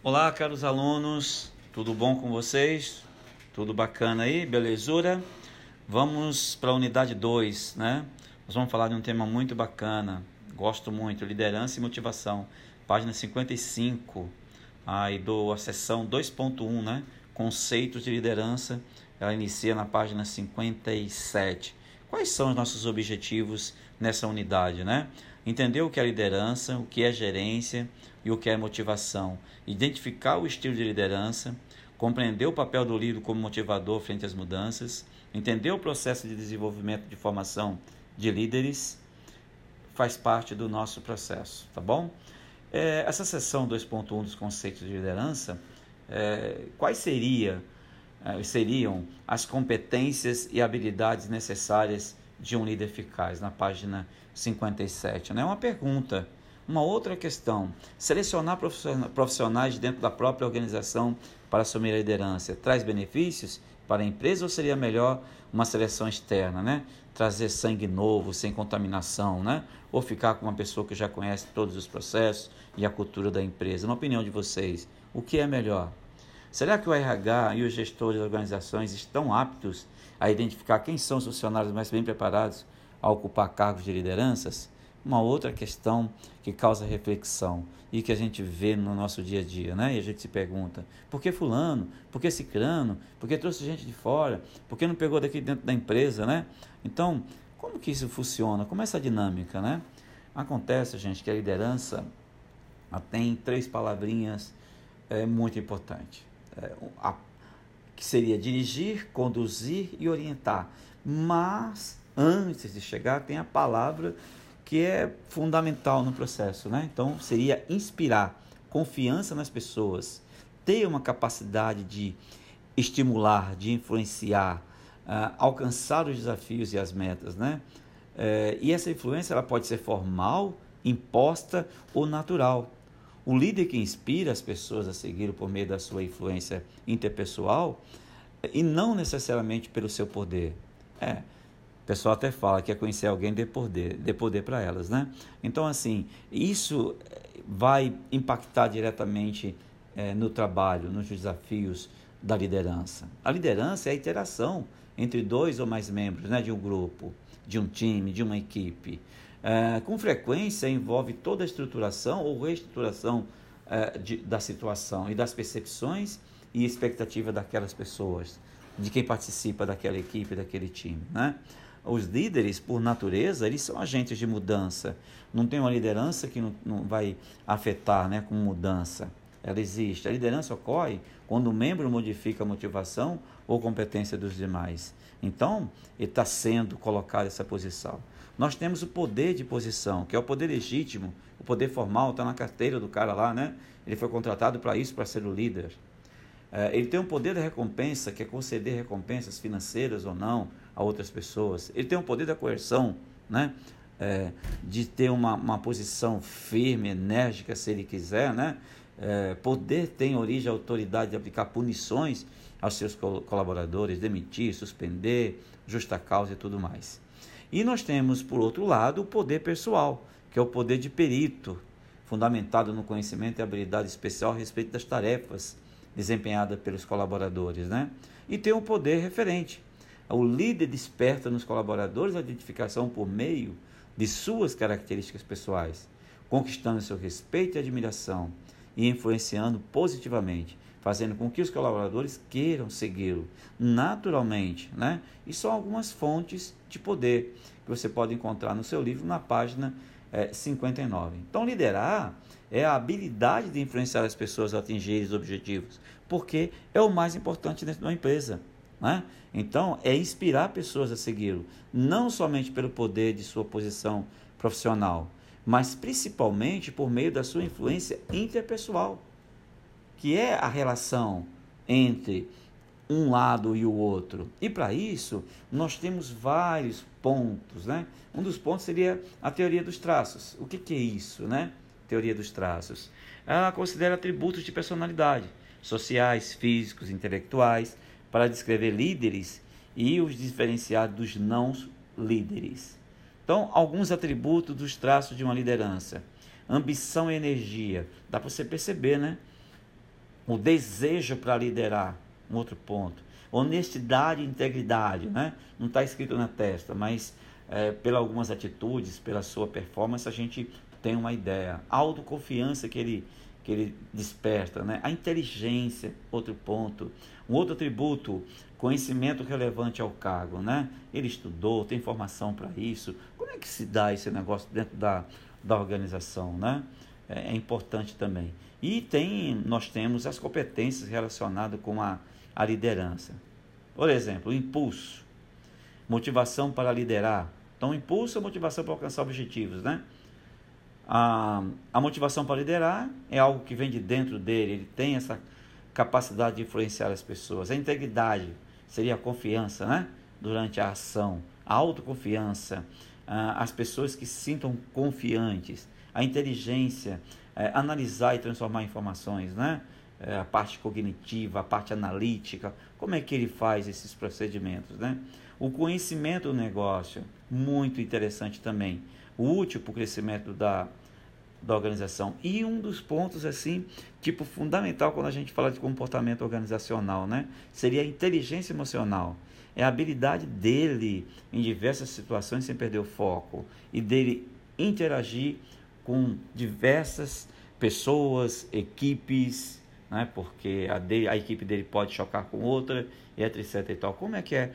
Olá, caros alunos, tudo bom com vocês? Tudo bacana aí, belezura? Vamos para a unidade 2, né? Nós vamos falar de um tema muito bacana, gosto muito, liderança e motivação. Página 55, aí do a seção 2.1, né? Conceitos de liderança. Ela inicia na página 57. Quais são os nossos objetivos nessa unidade, né? Entender o que é liderança, o que é gerência e o que é motivação. Identificar o estilo de liderança, compreender o papel do líder como motivador frente às mudanças, entender o processo de desenvolvimento de formação de líderes, faz parte do nosso processo, tá bom? É, essa seção 2.1 dos conceitos de liderança, é, quais seria eh, seriam as competências e habilidades necessárias de um líder eficaz, na página 57. Não é uma pergunta. Uma outra questão: selecionar profissionais dentro da própria organização para assumir a liderança traz benefícios para a empresa ou seria melhor uma seleção externa, né? Trazer sangue novo, sem contaminação, né? Ou ficar com uma pessoa que já conhece todos os processos e a cultura da empresa? Na opinião de vocês, o que é melhor? Será que o RH e os gestores das organizações estão aptos a identificar quem são os funcionários mais bem preparados a ocupar cargos de lideranças? Uma outra questão que causa reflexão e que a gente vê no nosso dia a dia, né? E a gente se pergunta: por que fulano? Por que ciclano? Por que trouxe gente de fora? Por que não pegou daqui dentro da empresa, né? Então, como que isso funciona? Como é essa dinâmica, né? Acontece, gente, que a liderança tem três palavrinhas é, muito importantes é, a, que seria dirigir, conduzir e orientar. Mas antes de chegar tem a palavra que é fundamental no processo, né? Então seria inspirar confiança nas pessoas, ter uma capacidade de estimular, de influenciar, uh, alcançar os desafios e as metas, né? Uh, e essa influência ela pode ser formal, imposta ou natural. O líder que inspira as pessoas a seguir por meio da sua influência interpessoal e não necessariamente pelo seu poder. É, pessoal até fala que é conhecer alguém de poder, de poder para elas, né? Então, assim, isso vai impactar diretamente é, no trabalho, nos desafios da liderança. A liderança é a interação entre dois ou mais membros né, de um grupo, de um time, de uma equipe. É, com frequência envolve toda a estruturação ou reestruturação é, de, da situação e das percepções e expectativa daquelas pessoas, de quem participa daquela equipe, daquele time. Né? Os líderes, por natureza, eles são agentes de mudança. Não tem uma liderança que não, não vai afetar né, com mudança. Ela existe. A liderança ocorre quando o membro modifica a motivação ou competência dos demais. Então, ele está sendo colocado nessa posição. Nós temos o poder de posição, que é o poder legítimo, o poder formal, está na carteira do cara lá, né? Ele foi contratado para isso, para ser o líder. É, ele tem um poder da recompensa, que é conceder recompensas financeiras ou não a outras pessoas. Ele tem um poder da coerção, né? É, de ter uma, uma posição firme, enérgica, se ele quiser, né? É, poder tem origem a autoridade de aplicar punições aos seus colaboradores, demitir, suspender, justa causa e tudo mais. E nós temos, por outro lado, o poder pessoal, que é o poder de perito, fundamentado no conhecimento e habilidade especial a respeito das tarefas desempenhadas pelos colaboradores. Né? E tem o poder referente. O líder desperta nos colaboradores a identificação por meio de suas características pessoais, conquistando seu respeito e admiração e influenciando positivamente fazendo com que os colaboradores queiram segui-lo naturalmente, né? E são algumas fontes de poder que você pode encontrar no seu livro na página é, 59. Então, liderar é a habilidade de influenciar as pessoas a atingirem os objetivos, porque é o mais importante dentro de uma empresa. Né? Então, é inspirar pessoas a segui-lo, não somente pelo poder de sua posição profissional, mas principalmente por meio da sua influência interpessoal que é a relação entre um lado e o outro. E para isso, nós temos vários pontos, né? Um dos pontos seria a teoria dos traços. O que, que é isso, né? Teoria dos traços. Ela considera atributos de personalidade, sociais, físicos, intelectuais, para descrever líderes e os diferenciar dos não líderes. Então, alguns atributos dos traços de uma liderança. Ambição e energia. Dá para você perceber, né? o desejo para liderar, um outro ponto. Honestidade e integridade, né? Não está escrito na testa, mas é, pelas algumas atitudes, pela sua performance, a gente tem uma ideia. A autoconfiança que ele, que ele desperta, né? A inteligência, outro ponto. Um outro atributo, conhecimento relevante ao cargo, né? Ele estudou, tem formação para isso. Como é que se dá esse negócio dentro da, da organização, né? É, é importante também. E tem, nós temos as competências relacionadas com a, a liderança. Por exemplo, o impulso, motivação para liderar. Então, impulso é motivação para alcançar objetivos, né? A, a motivação para liderar é algo que vem de dentro dele, ele tem essa capacidade de influenciar as pessoas. A integridade seria a confiança, né? Durante a ação, a autoconfiança, as pessoas que se sintam confiantes, a inteligência, é, analisar e transformar informações, né? É, a parte cognitiva, a parte analítica, como é que ele faz esses procedimentos, né? O conhecimento do negócio, muito interessante também, útil para o crescimento da, da organização. E um dos pontos, assim, tipo, fundamental quando a gente fala de comportamento organizacional, né? Seria a inteligência emocional. É a habilidade dele, em diversas situações, sem perder o foco, e dele interagir com diversas pessoas, equipes, né? porque a, dele, a equipe dele pode chocar com outra, e etc. E tal. Como é que é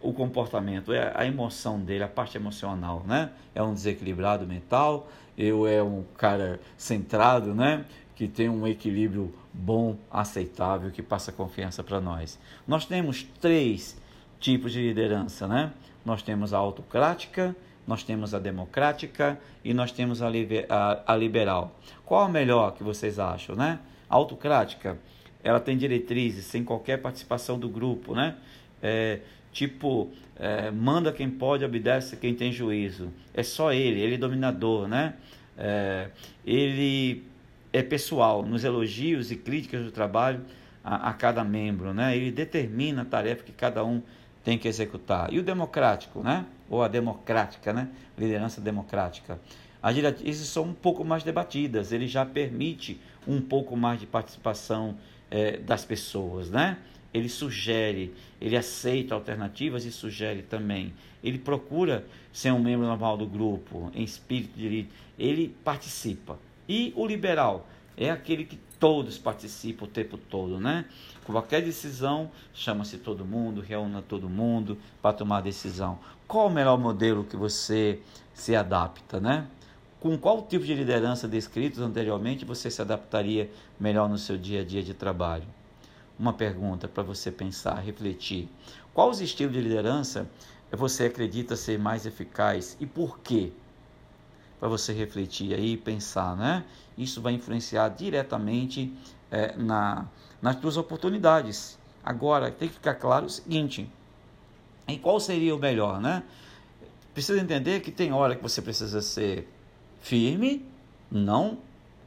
o comportamento? É a emoção dele, a parte emocional, né? É um desequilibrado mental, eu é um cara centrado, né? Que tem um equilíbrio bom, aceitável, que passa confiança para nós. Nós temos três tipos de liderança, né? Nós temos a autocrática, nós temos a democrática e nós temos a, a, a liberal. Qual a melhor que vocês acham, né? Autocrática, ela tem diretrizes sem qualquer participação do grupo, né? É, tipo, é, manda quem pode, obedece quem tem juízo. É só ele, ele é dominador, né? É, ele é pessoal nos elogios e críticas do trabalho a, a cada membro, né? Ele determina a tarefa que cada um tem que executar. E o democrático, né? ou a democrática, né? liderança democrática. As diretrizes são um pouco mais debatidas, ele já permite um pouco mais de participação é, das pessoas, né? Ele sugere, ele aceita alternativas e sugere também. Ele procura ser um membro normal do grupo, em espírito de líder. Ele participa. E o liberal é aquele que todos participam o tempo todo, né? Qualquer decisão, chama-se todo mundo, reúna todo mundo para tomar a decisão. Qual o melhor modelo que você se adapta, né? Com qual tipo de liderança descritos anteriormente você se adaptaria melhor no seu dia a dia de trabalho? Uma pergunta para você pensar, refletir. Qual os estilos de liderança você acredita ser mais eficaz e por quê? Para você refletir aí e pensar, né? Isso vai influenciar diretamente é, na, nas tuas oportunidades. Agora, tem que ficar claro o seguinte: em qual seria o melhor, né? Precisa entender que tem hora que você precisa ser firme, não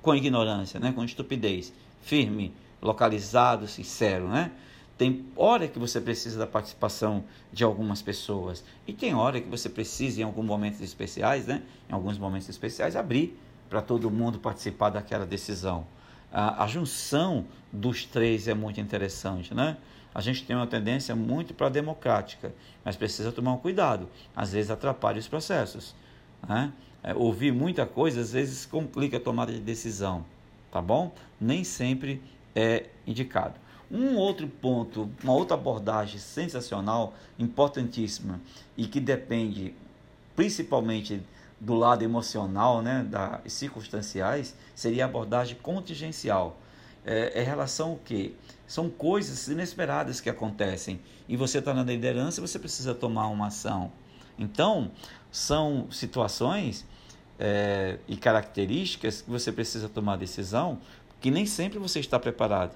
com ignorância, né? com estupidez. Firme, localizado, sincero, né? Tem hora que você precisa da participação de algumas pessoas e tem hora que você precisa, em alguns momentos especiais, né? Em alguns momentos especiais, abrir para todo mundo participar daquela decisão a, a junção dos três é muito interessante, né? A gente tem uma tendência muito para democrática, mas precisa tomar um cuidado. Às vezes atrapalha os processos. Né? É, ouvir muita coisa às vezes complica a tomada de decisão, tá bom? Nem sempre é indicado. Um outro ponto, uma outra abordagem sensacional, importantíssima e que depende principalmente do lado emocional, né, das circunstanciais, seria a abordagem contingencial. É, é relação o quê? São coisas inesperadas que acontecem e você está na liderança você precisa tomar uma ação. Então, são situações é, e características que você precisa tomar decisão que nem sempre você está preparado,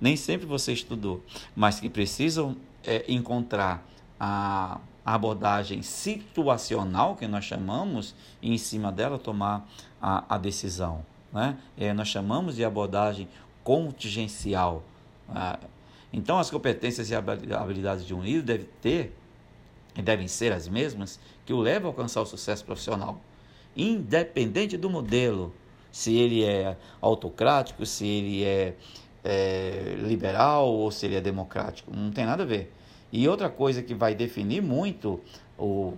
nem sempre você estudou, mas que precisam é, encontrar a abordagem situacional, que nós chamamos, e em cima dela tomar a, a decisão. Né? É, nós chamamos de abordagem contingencial. Ah, então, as competências e habilidades de um líder devem ter, e devem ser as mesmas, que o levam a alcançar o sucesso profissional, independente do modelo, se ele é autocrático, se ele é, é, liberal ou se ele é democrático. Não tem nada a ver. E outra coisa que vai definir muito o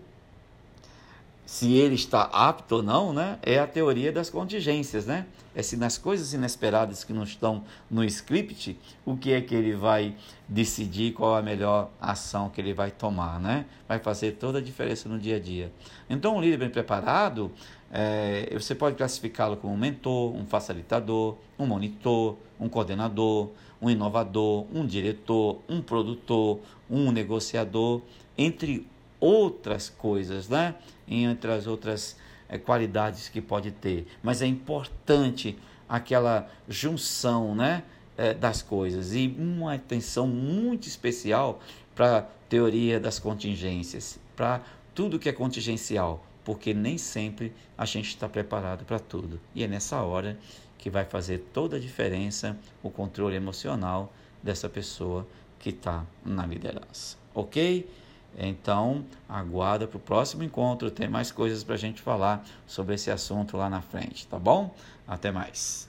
se ele está apto ou não, né, é a teoria das contingências, né? É se nas coisas inesperadas que não estão no script, o que é que ele vai decidir, qual a melhor ação que ele vai tomar, né? Vai fazer toda a diferença no dia a dia. Então, um líder bem preparado, é, você pode classificá-lo como um mentor, um facilitador, um monitor, um coordenador, um inovador, um diretor, um produtor, um negociador, entre outras coisas, né? Entre as outras é, qualidades que pode ter. Mas é importante aquela junção, né? É, das coisas e uma atenção muito especial para a teoria das contingências, para tudo que é contingencial, porque nem sempre a gente está preparado para tudo. E é nessa hora que vai fazer toda a diferença o controle emocional dessa pessoa que está na liderança. Ok? Então, aguarda para o próximo encontro, tem mais coisas para a gente falar sobre esse assunto lá na frente, tá bom? Até mais.